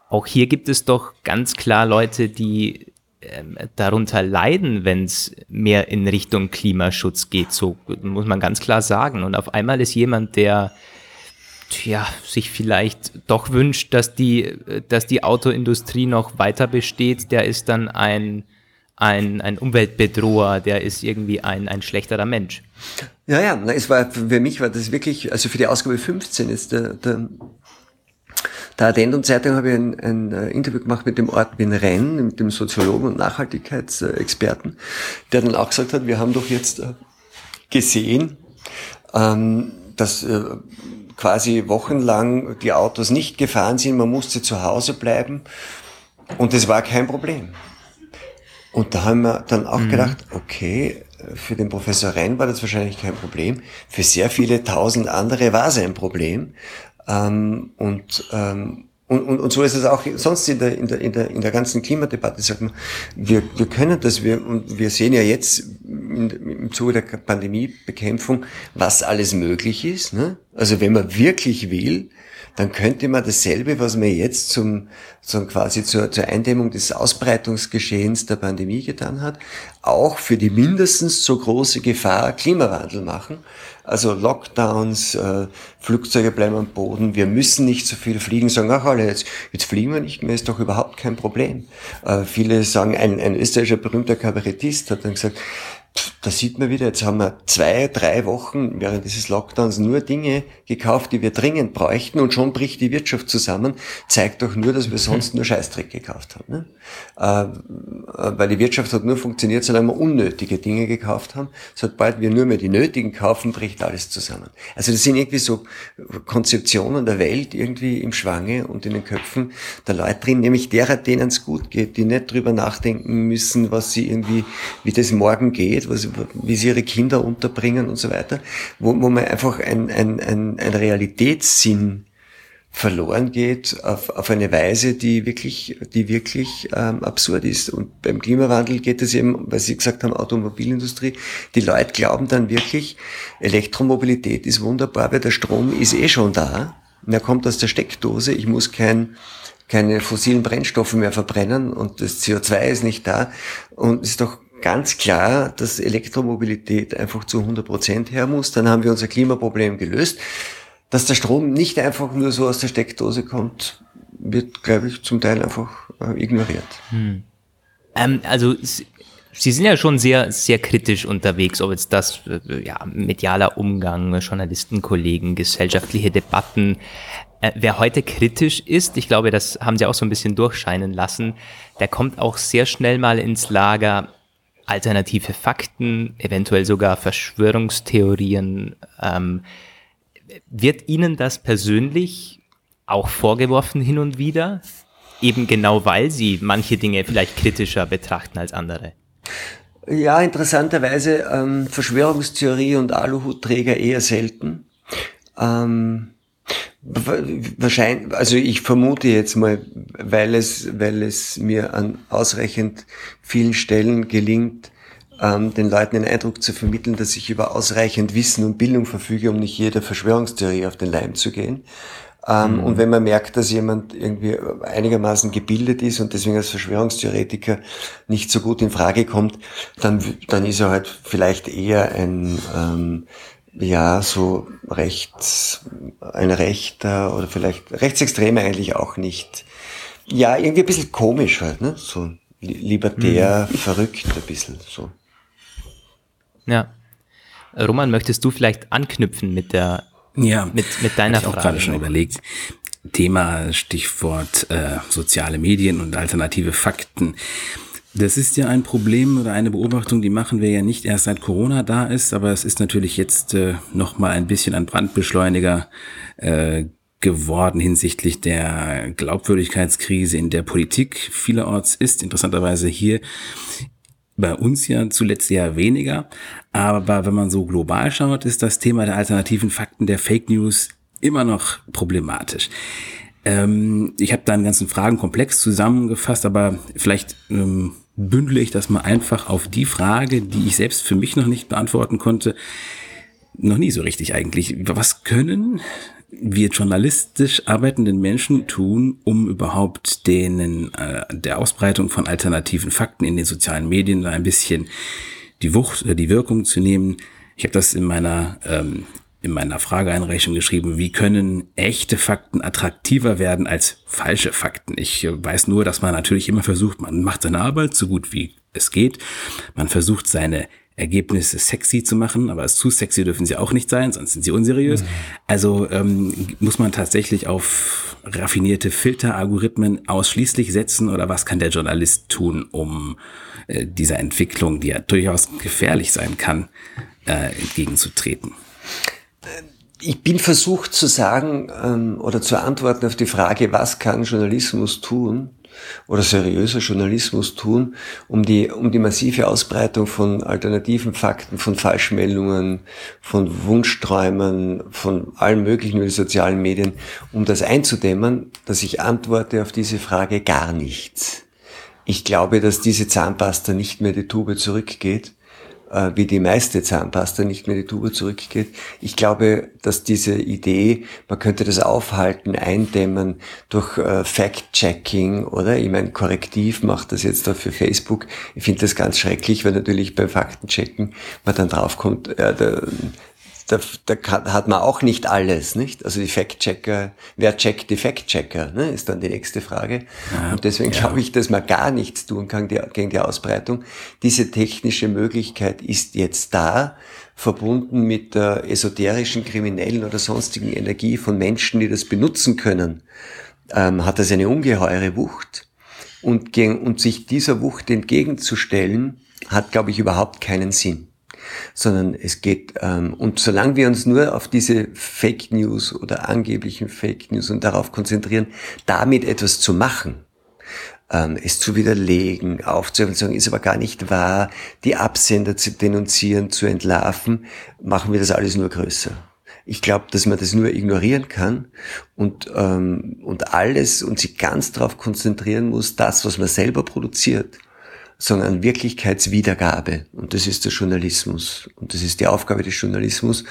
Speaker 3: Auch hier gibt es doch ganz klar Leute, die ähm, darunter leiden, wenn es mehr in Richtung Klimaschutz geht. So muss man ganz klar sagen. Und auf einmal ist jemand, der ja, sich vielleicht doch wünscht, dass die, dass die Autoindustrie noch weiter besteht, der ist dann ein ein, ein Umweltbedroher, der ist irgendwie ein, ein schlechterer Mensch.
Speaker 4: Ja, ja, es war, für mich war das wirklich, also für die Ausgabe 15 ist der, der der Addendum-Zeitung habe ich ein, ein, äh, Interview gemacht mit dem Ortwin Renn, mit dem Soziologen und Nachhaltigkeitsexperten, der dann auch gesagt hat, wir haben doch jetzt äh, gesehen, ähm, dass äh, quasi wochenlang die Autos nicht gefahren sind, man musste zu Hause bleiben und das war kein Problem. Und da haben wir dann auch mhm. gedacht, okay, für den Professor Renn war das wahrscheinlich kein Problem. Für sehr viele tausend andere war es ein Problem. Ähm, und, ähm, und, und, und so ist es auch sonst in der, in der, in der, in der ganzen Klimadebatte. Sagt man, wir, wir können das, wir, und wir sehen ja jetzt im, im Zuge der Pandemiebekämpfung, was alles möglich ist. Ne? Also wenn man wirklich will, dann könnte man dasselbe, was man jetzt zum, zum quasi zur, zur Eindämmung des Ausbreitungsgeschehens der Pandemie getan hat, auch für die mindestens so große Gefahr Klimawandel machen. Also Lockdowns, äh, Flugzeuge bleiben am Boden, wir müssen nicht so viel fliegen, sagen ach alle, jetzt, jetzt fliegen wir nicht mehr, ist doch überhaupt kein Problem. Äh, viele sagen, ein, ein österreichischer berühmter Kabarettist hat dann gesagt, da sieht man wieder, jetzt haben wir zwei, drei Wochen während dieses Lockdowns nur Dinge gekauft, die wir dringend bräuchten und schon bricht die Wirtschaft zusammen. Zeigt doch nur, dass wir sonst nur Scheißdreck gekauft haben. Ne? Äh, weil die Wirtschaft hat nur funktioniert, solange wir unnötige Dinge gekauft haben. Sobald wir nur mehr die nötigen kaufen, bricht alles zusammen. Also das sind irgendwie so Konzeptionen der Welt irgendwie im Schwange und in den Köpfen der Leute drin, nämlich derer, denen es gut geht, die nicht drüber nachdenken müssen, was sie irgendwie, wie das morgen geht, was, wie sie ihre Kinder unterbringen und so weiter, wo, wo man einfach ein, ein, ein, ein Realitätssinn verloren geht auf, auf eine Weise, die wirklich, die wirklich ähm, absurd ist. Und beim Klimawandel geht es eben, weil Sie gesagt haben, Automobilindustrie, die Leute glauben dann wirklich, Elektromobilität ist wunderbar, weil der Strom ist eh schon da. Und er kommt aus der Steckdose. Ich muss kein, keine fossilen Brennstoffe mehr verbrennen und das CO2 ist nicht da. Und ist doch ganz klar, dass Elektromobilität einfach zu 100 Prozent her muss. Dann haben wir unser Klimaproblem gelöst. Dass der Strom nicht einfach nur so aus der Steckdose kommt, wird, glaube ich, zum Teil einfach äh, ignoriert. Hm.
Speaker 3: Ähm, also Sie sind ja schon sehr, sehr kritisch unterwegs, ob jetzt das äh, ja, medialer Umgang, Journalistenkollegen, gesellschaftliche Debatten. Äh, wer heute kritisch ist, ich glaube, das haben Sie auch so ein bisschen durchscheinen lassen, der kommt auch sehr schnell mal ins Lager, alternative Fakten, eventuell sogar Verschwörungstheorien. Ähm, wird Ihnen das persönlich auch vorgeworfen hin und wieder? Eben genau weil Sie manche Dinge vielleicht kritischer betrachten als andere.
Speaker 4: Ja, interessanterweise ähm, Verschwörungstheorie und Aluhutträger eher selten. Ähm, Wahrscheinlich, also ich vermute jetzt mal, weil es, weil es mir an ausreichend vielen Stellen gelingt, ähm, den Leuten den Eindruck zu vermitteln, dass ich über ausreichend Wissen und Bildung verfüge, um nicht jeder Verschwörungstheorie auf den Leim zu gehen. Ähm, mhm. Und wenn man merkt, dass jemand irgendwie einigermaßen gebildet ist und deswegen als Verschwörungstheoretiker nicht so gut in Frage kommt, dann, dann ist er halt vielleicht eher ein ähm, ja, so rechts, ein Rechter oder vielleicht Rechtsextreme eigentlich auch nicht. Ja, irgendwie ein bisschen komisch halt, ne? So libertär, mhm. verrückt ein bisschen, so.
Speaker 3: Ja. Roman, möchtest du vielleicht anknüpfen mit der, ja, mit, mit deiner
Speaker 2: ich Frage? Ich auch gerade schon überlegt. Thema, Stichwort äh, soziale Medien und alternative Fakten. Das ist ja ein Problem oder eine Beobachtung, die machen wir ja nicht erst seit Corona da ist, aber es ist natürlich jetzt äh, noch mal ein bisschen ein Brandbeschleuniger äh, geworden hinsichtlich der Glaubwürdigkeitskrise in der Politik. Vielerorts ist interessanterweise hier bei uns ja zuletzt eher weniger, aber wenn man so global schaut, ist das Thema der alternativen Fakten der Fake News immer noch problematisch. Ähm, ich habe da einen ganzen Fragenkomplex zusammengefasst, aber vielleicht ähm, bündle ich das mal einfach auf die Frage, die ich selbst für mich noch nicht beantworten konnte. Noch nie so richtig eigentlich. Was können wir journalistisch arbeitenden Menschen tun, um überhaupt denen äh, der Ausbreitung von alternativen Fakten in den sozialen Medien ein bisschen die Wucht oder die Wirkung zu nehmen? Ich habe das in meiner ähm, in meiner Frageeinreichung geschrieben, wie können echte Fakten attraktiver werden als falsche Fakten. Ich äh, weiß nur, dass man natürlich immer versucht, man macht seine Arbeit so gut wie es geht. Man versucht seine Ergebnisse sexy zu machen, aber zu sexy dürfen sie auch nicht sein, sonst sind sie unseriös. Mhm. Also ähm, muss man tatsächlich auf raffinierte Filteralgorithmen ausschließlich setzen oder was kann der Journalist tun, um äh, dieser Entwicklung, die ja durchaus gefährlich sein kann, äh, entgegenzutreten?
Speaker 4: Ich bin versucht zu sagen ähm, oder zu antworten auf die Frage, was kann Journalismus tun oder seriöser Journalismus tun, um die, um die massive Ausbreitung von alternativen Fakten, von Falschmeldungen, von Wunschträumen, von allen möglichen über die sozialen Medien, um das einzudämmen, dass ich antworte auf diese Frage gar nichts. Ich glaube, dass diese Zahnpasta nicht mehr die Tube zurückgeht äh, wie die meiste Zahnpasta nicht mehr die Tube zurückgeht. Ich glaube, dass diese Idee, man könnte das aufhalten, eindämmen durch äh, Fact-Checking, oder? Ich meine, Korrektiv macht das jetzt da für Facebook. Ich finde das ganz schrecklich, weil natürlich beim Faktenchecken man dann draufkommt, äh, der, da, da hat man auch nicht alles, nicht? Also die Fact-Checker, wer checkt die Fact-Checker, ne? ist dann die nächste Frage. Ja, und deswegen ja. glaube ich, dass man gar nichts tun kann gegen die Ausbreitung. Diese technische Möglichkeit ist jetzt da, verbunden mit der esoterischen, kriminellen oder sonstigen Energie von Menschen, die das benutzen können, ähm, hat das eine ungeheure Wucht. Und, gegen, und sich dieser Wucht entgegenzustellen, hat, glaube ich, überhaupt keinen Sinn sondern es geht, ähm, und solange wir uns nur auf diese Fake News oder angeblichen Fake News und darauf konzentrieren, damit etwas zu machen, ähm, es zu widerlegen, aufzuhören sagen, ist aber gar nicht wahr, die Absender zu denunzieren, zu entlarven, machen wir das alles nur größer. Ich glaube, dass man das nur ignorieren kann und, ähm, und alles und sich ganz darauf konzentrieren muss, das, was man selber produziert, sondern Wirklichkeitswiedergabe. Und das ist der Journalismus. Und das ist die Aufgabe des Journalismus,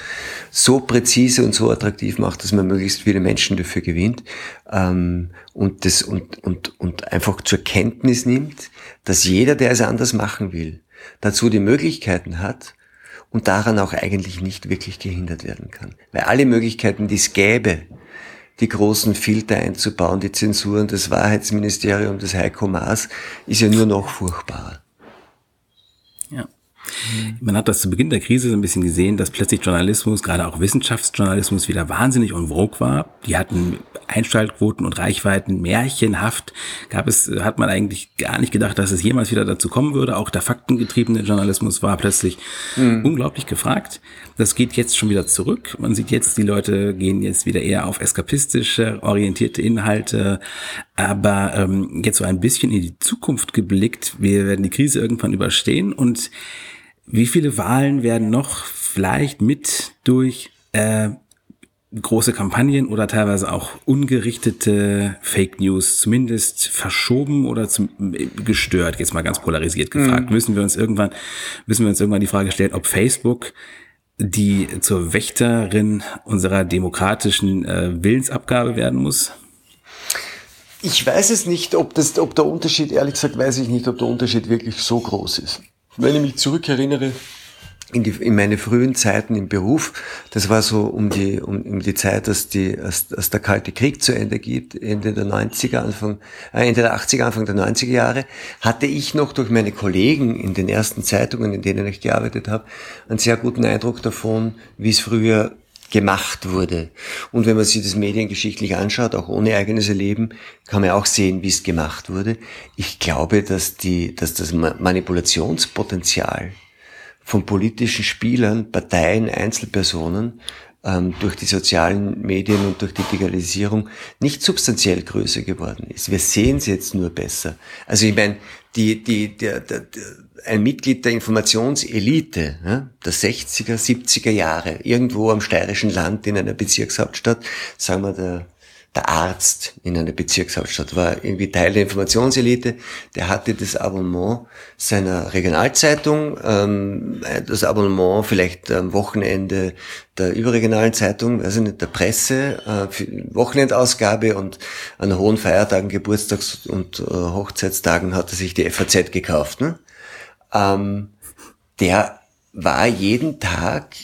Speaker 4: so präzise und so attraktiv macht, dass man möglichst viele Menschen dafür gewinnt ähm, und, das, und, und, und einfach zur Kenntnis nimmt, dass jeder, der es anders machen will, dazu die Möglichkeiten hat und daran auch eigentlich nicht wirklich gehindert werden kann. Weil alle Möglichkeiten, die es gäbe, die großen Filter einzubauen, die Zensuren, das Wahrheitsministerium, das Heiko Maas, ist ja nur noch furchtbarer.
Speaker 2: Ja. Man hat das zu Beginn der Krise so ein bisschen gesehen, dass plötzlich Journalismus, gerade auch Wissenschaftsjournalismus, wieder wahnsinnig en vogue war. Die hatten Einschaltquoten und Reichweiten märchenhaft. Gab es, hat man eigentlich gar nicht gedacht, dass es jemals wieder dazu kommen würde. Auch der faktengetriebene Journalismus war plötzlich mhm. unglaublich gefragt. Das geht jetzt schon wieder zurück. Man sieht jetzt, die Leute gehen jetzt wieder eher auf eskapistische, orientierte Inhalte. Aber ähm, jetzt so ein bisschen in die Zukunft geblickt. Wir werden die Krise irgendwann überstehen und wie viele Wahlen werden noch vielleicht mit durch äh, große Kampagnen oder teilweise auch ungerichtete Fake News zumindest verschoben oder zum, gestört, jetzt mal ganz polarisiert gefragt. Mhm. Müssen wir uns irgendwann, müssen wir uns irgendwann die Frage stellen, ob Facebook die zur Wächterin unserer demokratischen äh, Willensabgabe werden muss?
Speaker 4: Ich weiß es nicht, ob, das, ob der Unterschied, ehrlich gesagt, weiß ich nicht, ob der Unterschied wirklich so groß ist. Wenn ich mich zurückerinnere, in, die, in meine frühen Zeiten im Beruf, das war so um die, um, um die Zeit, dass, die, als, als der Kalte Krieg zu Ende geht, Ende der 90er, Anfang, äh, Ende der 80er, Anfang der 90er Jahre, hatte ich noch durch meine Kollegen in den ersten Zeitungen, in denen ich gearbeitet habe, einen sehr guten Eindruck davon, wie es früher gemacht wurde. Und wenn man sich das mediengeschichtlich anschaut, auch ohne eigenes Erleben, kann man auch sehen, wie es gemacht wurde. Ich glaube, dass die, dass das Manipulationspotenzial von politischen Spielern, Parteien, Einzelpersonen ähm, durch die sozialen Medien und durch die Digitalisierung nicht substanziell größer geworden ist. Wir sehen es jetzt nur besser. Also ich meine, die, die, der, der, der, ein Mitglied der Informationselite ja, der 60er, 70er Jahre, irgendwo am steirischen Land in einer Bezirkshauptstadt, sagen wir der der Arzt in einer Bezirkshauptstadt, war irgendwie Teil der Informationselite, der hatte das Abonnement seiner Regionalzeitung, ähm, das Abonnement vielleicht am Wochenende der überregionalen Zeitung, also nicht der Presse, äh, Wochenendausgabe und an hohen Feiertagen, Geburtstags- und äh, Hochzeitstagen hat er sich die FAZ gekauft. Ne? Ähm, der war jeden Tag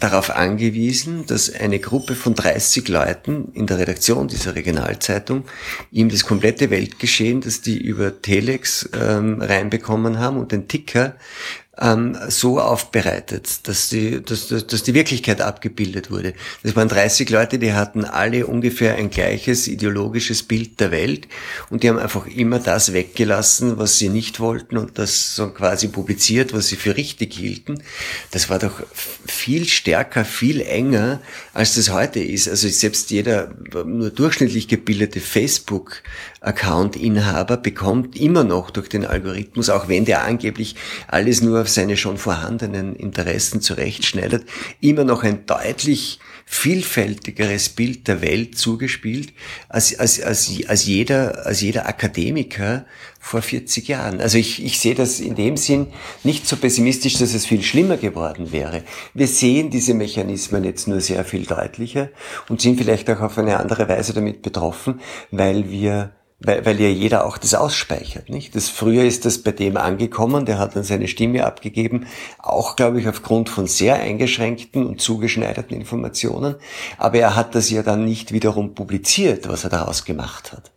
Speaker 4: darauf angewiesen, dass eine Gruppe von 30 Leuten in der Redaktion dieser Regionalzeitung ihm das komplette Weltgeschehen, das die über Telex ähm, reinbekommen haben und den Ticker ähm, so aufbereitet, dass die, dass, dass, dass die Wirklichkeit abgebildet wurde. Das waren 30 Leute, die hatten alle ungefähr ein gleiches ideologisches Bild der Welt und die haben einfach immer das weggelassen, was sie nicht wollten und das so quasi publiziert, was sie für richtig hielten. Das war doch viel stärker, viel enger, als das heute ist. Also selbst jeder nur durchschnittlich gebildete Facebook Account-Inhaber bekommt immer noch durch den Algorithmus, auch wenn der angeblich alles nur auf seine schon vorhandenen Interessen zurechtschneidert, immer noch ein deutlich vielfältigeres Bild der Welt zugespielt als, als, als, als, jeder, als jeder Akademiker vor 40 Jahren. Also ich, ich sehe das in dem Sinn nicht so pessimistisch, dass es viel schlimmer geworden wäre. Wir sehen diese Mechanismen jetzt nur sehr viel deutlicher und sind vielleicht auch auf eine andere Weise damit betroffen, weil wir weil, weil ja jeder auch das ausspeichert, nicht? Das früher ist das bei dem angekommen, der hat dann seine Stimme abgegeben, auch glaube ich aufgrund von sehr eingeschränkten und zugeschneiderten Informationen, aber er hat das ja dann nicht wiederum publiziert, was er daraus gemacht hat.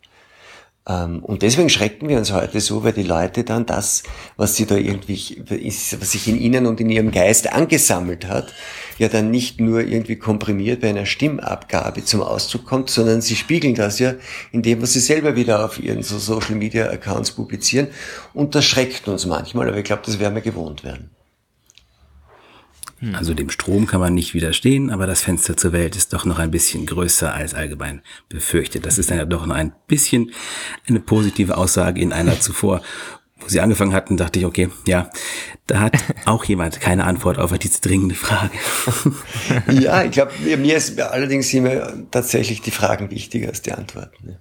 Speaker 4: Ähm, und deswegen schrecken wir uns heute so, weil die Leute dann das, was sie da irgendwie, was sich in ihnen und in ihrem Geist angesammelt hat, ja dann nicht nur irgendwie komprimiert bei einer Stimmabgabe zum Ausdruck kommt, sondern sie spiegeln das ja in dem, was sie selber wieder auf ihren so Social Media Accounts publizieren. Und das schreckt uns manchmal, aber ich glaube, das werden wir gewohnt werden.
Speaker 2: Hm. Also dem Strom kann man nicht widerstehen, aber das Fenster zur Welt ist doch noch ein bisschen größer als allgemein befürchtet. Das ist dann ja doch noch ein bisschen eine positive Aussage in einer zuvor wo Sie angefangen hatten, dachte ich, okay, ja, da hat auch jemand keine Antwort auf diese dringende Frage.
Speaker 4: ja, ich glaube, mir ist allerdings immer tatsächlich die Fragen wichtiger als die Antworten.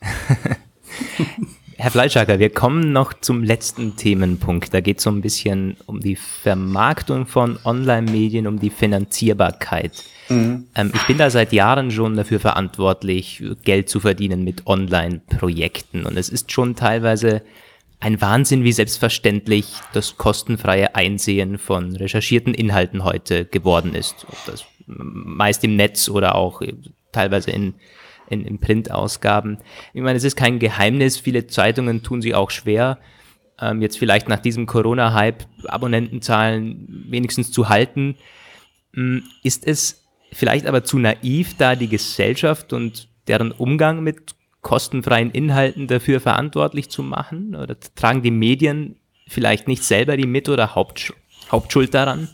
Speaker 3: Herr Fleischacker, wir kommen noch zum letzten Themenpunkt. Da geht es so ein bisschen um die Vermarktung von Online-Medien, um die Finanzierbarkeit. Mhm. Ähm, ich bin da seit Jahren schon dafür verantwortlich, Geld zu verdienen mit Online-Projekten. Und es ist schon teilweise ein Wahnsinn, wie selbstverständlich das kostenfreie Einsehen von recherchierten Inhalten heute geworden ist. Ob das meist im Netz oder auch teilweise in in, in Printausgaben. Ich meine, es ist kein Geheimnis, viele Zeitungen tun sich auch schwer, ähm, jetzt vielleicht nach diesem Corona-Hype Abonnentenzahlen wenigstens zu halten. Ähm, ist es vielleicht aber zu naiv, da die Gesellschaft und deren Umgang mit kostenfreien Inhalten dafür verantwortlich zu machen? Oder tragen die Medien vielleicht nicht selber die Mit- oder Hauptsch Hauptschuld daran?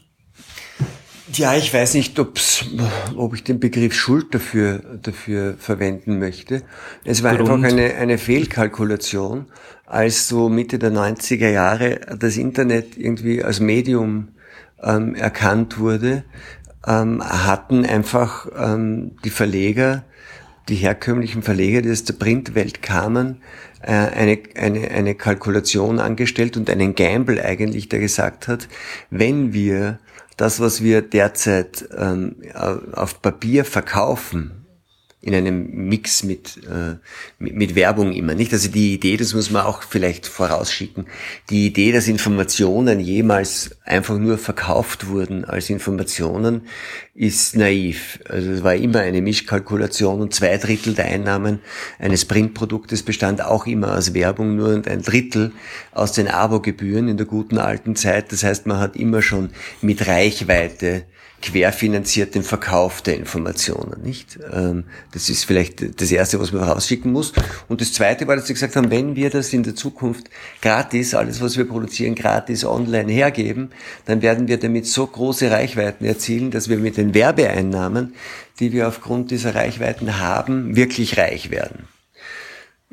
Speaker 4: Ja, ich weiß nicht, ob's, ob ich den Begriff Schuld dafür, dafür verwenden möchte. Es war Grund. einfach eine, eine Fehlkalkulation, als so Mitte der 90er Jahre das Internet irgendwie als Medium ähm, erkannt wurde, ähm, hatten einfach ähm, die Verleger, die herkömmlichen Verleger, die aus der Printwelt kamen, äh, eine, eine, eine Kalkulation angestellt und einen Gamble eigentlich, der gesagt hat, wenn wir das, was wir derzeit ähm, auf Papier verkaufen, in einem Mix mit, äh, mit, mit Werbung immer, nicht? Also die Idee, das muss man auch vielleicht vorausschicken, die Idee, dass Informationen jemals einfach nur verkauft wurden als Informationen, ist naiv. Also es war immer eine Mischkalkulation und zwei Drittel der Einnahmen eines Printproduktes bestand auch immer aus Werbung, nur und ein Drittel aus den Abogebühren in der guten alten Zeit. Das heißt, man hat immer schon mit Reichweite querfinanziert den Verkauf der Informationen, nicht? Ähm, das ist vielleicht das Erste, was man rausschicken muss. Und das Zweite war, dass sie gesagt haben, wenn wir das in der Zukunft gratis, alles, was wir produzieren, gratis online hergeben, dann werden wir damit so große Reichweiten erzielen, dass wir mit den Werbeeinnahmen, die wir aufgrund dieser Reichweiten haben, wirklich reich werden.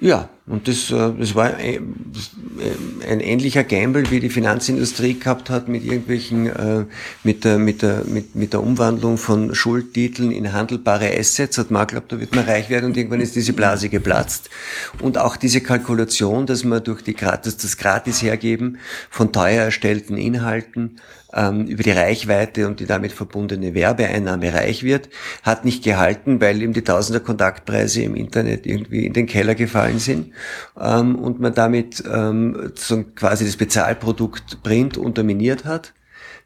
Speaker 4: Ja, und das, äh, das war ein ähnlicher Gamble, wie die Finanzindustrie gehabt hat mit irgendwelchen, äh, mit der, mit der, mit, mit der Umwandlung von Schuldtiteln in handelbare Assets. Hat man glaubt, da wird man reich werden und irgendwann ist diese Blase geplatzt. Und auch diese Kalkulation, dass man durch die, dass das gratis hergeben von teuer erstellten Inhalten ähm, über die Reichweite und die damit verbundene Werbeeinnahme reich wird, hat nicht gehalten, weil ihm die Tausender Kontaktpreise im Internet irgendwie in den Keller gefallen sind ähm, und man damit ähm, quasi das Bezahlprodukt Print unterminiert hat,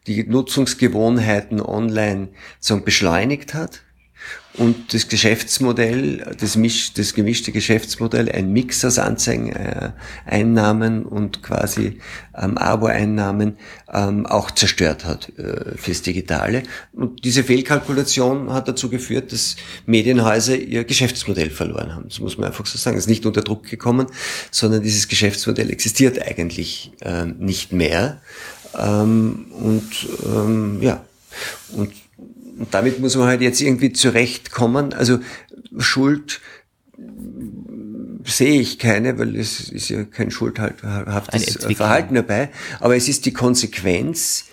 Speaker 4: die Nutzungsgewohnheiten online so beschleunigt hat und das Geschäftsmodell, das, Misch, das gemischte Geschäftsmodell, ein Mix aus Anzeigeneinnahmen äh, und quasi ähm, Abo-Einnahmen ähm, auch zerstört hat äh, fürs Digitale. Und diese Fehlkalkulation hat dazu geführt, dass Medienhäuser ihr Geschäftsmodell verloren haben. Das muss man einfach so sagen. Es ist nicht unter Druck gekommen, sondern dieses Geschäftsmodell existiert eigentlich äh, nicht mehr. Ähm, und ähm, ja, und und damit muss man halt jetzt irgendwie zurechtkommen. Also Schuld sehe ich keine, weil es ist ja kein schuldhaftes Verhalten dabei. Aber es ist die Konsequenz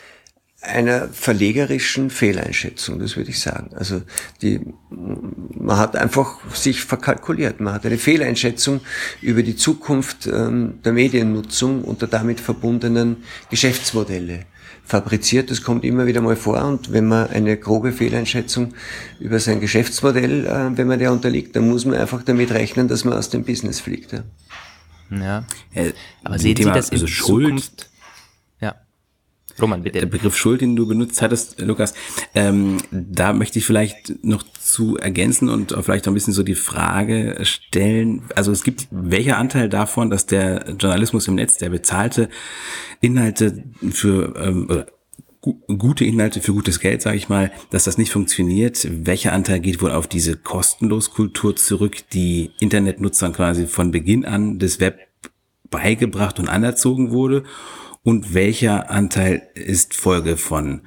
Speaker 4: einer verlegerischen Fehleinschätzung, das würde ich sagen. Also die, man hat einfach sich verkalkuliert. Man hat eine Fehleinschätzung über die Zukunft ähm, der Mediennutzung und der damit verbundenen Geschäftsmodelle fabriziert. Das kommt immer wieder mal vor. Und wenn man eine grobe Fehleinschätzung über sein Geschäftsmodell, äh, wenn man der unterliegt, dann muss man einfach damit rechnen, dass man aus dem Business fliegt. Ja.
Speaker 3: Ja. Aber sehen Sie das in also Schuld, Zukunft?
Speaker 2: Roman, bitte. Der Begriff Schuld, den du benutzt hattest, Lukas, ähm, da möchte ich vielleicht noch zu ergänzen und vielleicht noch ein bisschen so die Frage stellen. Also es gibt welcher Anteil davon, dass der Journalismus im Netz, der bezahlte Inhalte für ähm, gute Inhalte für gutes Geld, sage ich mal, dass das nicht funktioniert. Welcher Anteil geht wohl auf diese Kostenloskultur zurück, die Internetnutzern quasi von Beginn an des Web beigebracht und anerzogen wurde? Und welcher Anteil ist Folge von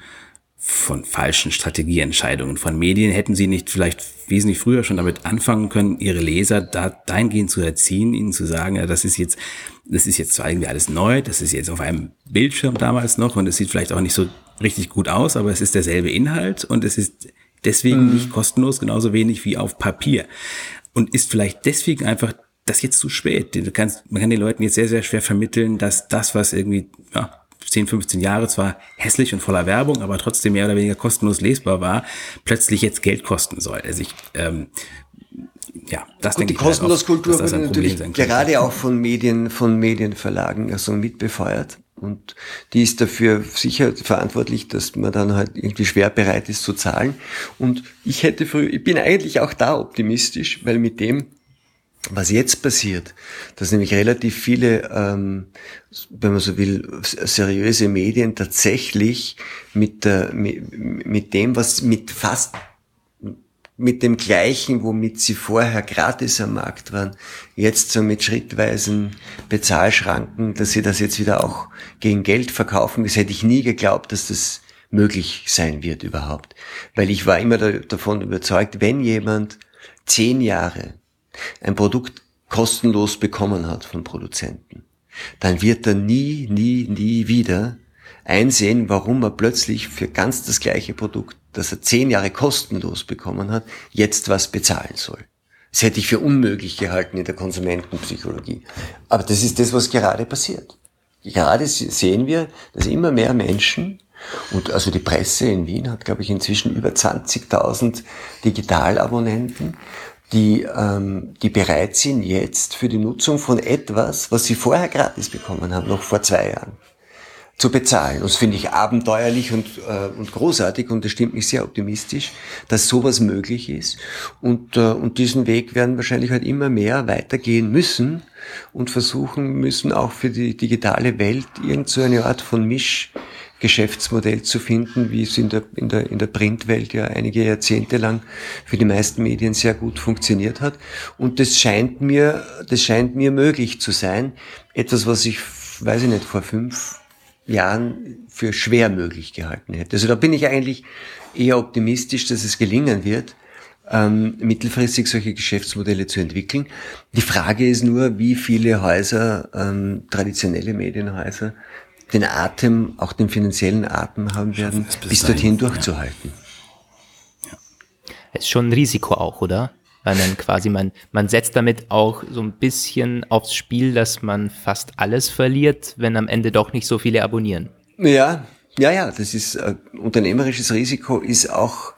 Speaker 2: von falschen Strategieentscheidungen von Medien. Hätten sie nicht vielleicht wesentlich früher schon damit anfangen können, ihre Leser da dahingehend zu erziehen, ihnen zu sagen, ja, das ist jetzt, das ist jetzt zwar irgendwie alles neu, das ist jetzt auf einem Bildschirm damals noch und es sieht vielleicht auch nicht so richtig gut aus, aber es ist derselbe Inhalt und es ist deswegen mhm. nicht kostenlos, genauso wenig wie auf Papier. Und ist vielleicht deswegen einfach das ist jetzt zu spät. Du kannst, man kann den Leuten jetzt sehr, sehr schwer vermitteln, dass das, was irgendwie ja, 10, 15 Jahre zwar hässlich und voller Werbung, aber trotzdem mehr oder weniger kostenlos lesbar war, plötzlich jetzt Geld kosten soll. Also ich, ähm, ja, das
Speaker 4: Gut, denke
Speaker 2: die
Speaker 4: ich Kostenloskultur halt auch, wird natürlich gerade auch von Medien, von Medienverlagen also mitbefeuert. Und die ist dafür sicher verantwortlich, dass man dann halt irgendwie schwer bereit ist zu zahlen. Und ich hätte früher, ich bin eigentlich auch da optimistisch, weil mit dem, was jetzt passiert, dass nämlich relativ viele, ähm, wenn man so will, seriöse Medien tatsächlich mit, der, mit, mit dem, was mit fast mit dem gleichen, womit sie vorher gratis am Markt waren, jetzt so mit schrittweisen Bezahlschranken, dass sie das jetzt wieder auch gegen Geld verkaufen. Das hätte ich nie geglaubt, dass das möglich sein wird überhaupt. Weil ich war immer da, davon überzeugt, wenn jemand zehn Jahre ein Produkt kostenlos bekommen hat von Produzenten, dann wird er nie, nie, nie wieder einsehen, warum er plötzlich für ganz das gleiche Produkt, das er zehn Jahre kostenlos bekommen hat, jetzt was bezahlen soll. Das hätte ich für unmöglich gehalten in der Konsumentenpsychologie. Aber das ist das, was gerade passiert. Gerade sehen wir, dass immer mehr Menschen und also die Presse in Wien hat, glaube ich, inzwischen über 20.000 Digitalabonnenten die, ähm, die bereit sind jetzt für die Nutzung von etwas, was sie vorher gratis bekommen haben, noch vor zwei Jahren, zu bezahlen. Das finde ich abenteuerlich und, äh, und großartig und das stimmt mich sehr optimistisch, dass sowas möglich ist. Und, äh, und diesen Weg werden wahrscheinlich halt immer mehr weitergehen müssen und versuchen müssen, auch für die digitale Welt irgend so Art von Misch Geschäftsmodell zu finden, wie es in der, in der, in der Printwelt ja einige Jahrzehnte lang für die meisten Medien sehr gut funktioniert hat. Und das scheint mir, das scheint mir möglich zu sein. Etwas, was ich, weiß ich nicht, vor fünf Jahren für schwer möglich gehalten hätte. Also da bin ich eigentlich eher optimistisch, dass es gelingen wird, ähm, mittelfristig solche Geschäftsmodelle zu entwickeln. Die Frage ist nur, wie viele Häuser, ähm, traditionelle Medienhäuser, den Atem, auch den finanziellen Atem haben werden, bis, bis dorthin durchzuhalten.
Speaker 3: Ja. Es ist schon ein Risiko auch, oder? Weil dann quasi man, man setzt damit auch so ein bisschen aufs Spiel, dass man fast alles verliert, wenn am Ende doch nicht so viele abonnieren.
Speaker 4: Ja, ja, ja, das ist, äh, unternehmerisches Risiko ist auch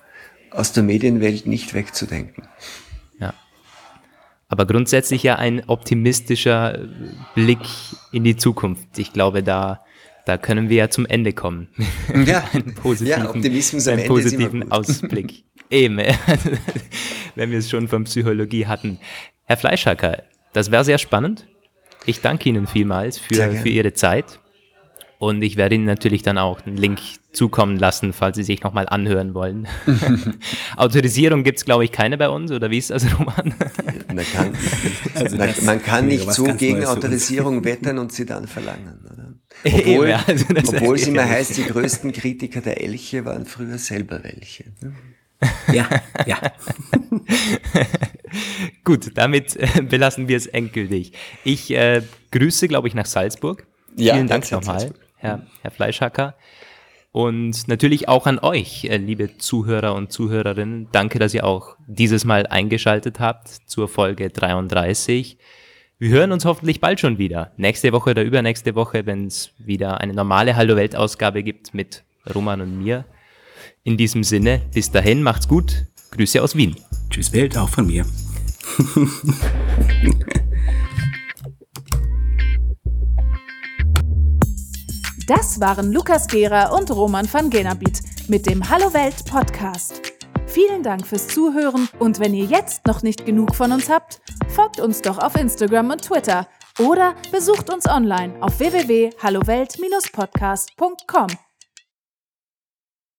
Speaker 4: aus der Medienwelt nicht wegzudenken.
Speaker 3: Ja. Aber grundsätzlich ja ein optimistischer Blick in die Zukunft. Ich glaube, da da können wir ja zum Ende kommen.
Speaker 4: Ja, einen positiven, ja Optimismus
Speaker 3: einen positiven Ausblick. Eben, wenn wir es schon von Psychologie hatten. Herr Fleischhacker, das wäre sehr spannend. Ich danke Ihnen vielmals für, für Ihre Zeit. Und ich werde Ihnen natürlich dann auch einen Link zukommen lassen, falls Sie sich nochmal anhören wollen. Autorisierung gibt es, glaube ich, keine bei uns, oder wie ist das, Roman?
Speaker 4: man kann, also man, man kann nicht so gegen Autorisierung wettern und sie dann verlangen. Oder? Obwohl, also obwohl es immer heißt, die größten Kritiker der Elche waren früher selber welche.
Speaker 2: Ja, ja.
Speaker 3: Gut, damit äh, belassen wir es endgültig. Ich äh, grüße, glaube ich, nach Salzburg.
Speaker 4: Ja,
Speaker 3: Vielen Dank nochmal. Herr, Herr Fleischhacker. Und natürlich auch an euch, äh, liebe Zuhörer und Zuhörerinnen. Danke, dass ihr auch dieses Mal eingeschaltet habt zur Folge 33. Wir hören uns hoffentlich bald schon wieder. Nächste Woche oder übernächste Woche, wenn es wieder eine normale Hallo Welt Ausgabe gibt mit Roman und mir. In diesem Sinne, bis dahin, macht's gut. Grüße aus Wien.
Speaker 2: Tschüss Welt, auch von mir.
Speaker 1: Das waren Lukas Gera und Roman van Genabit mit dem Hallo Welt Podcast. Vielen Dank fürs Zuhören und wenn ihr jetzt noch nicht genug von uns habt, folgt uns doch auf Instagram und Twitter oder besucht uns online auf www.hallowelt-podcast.com.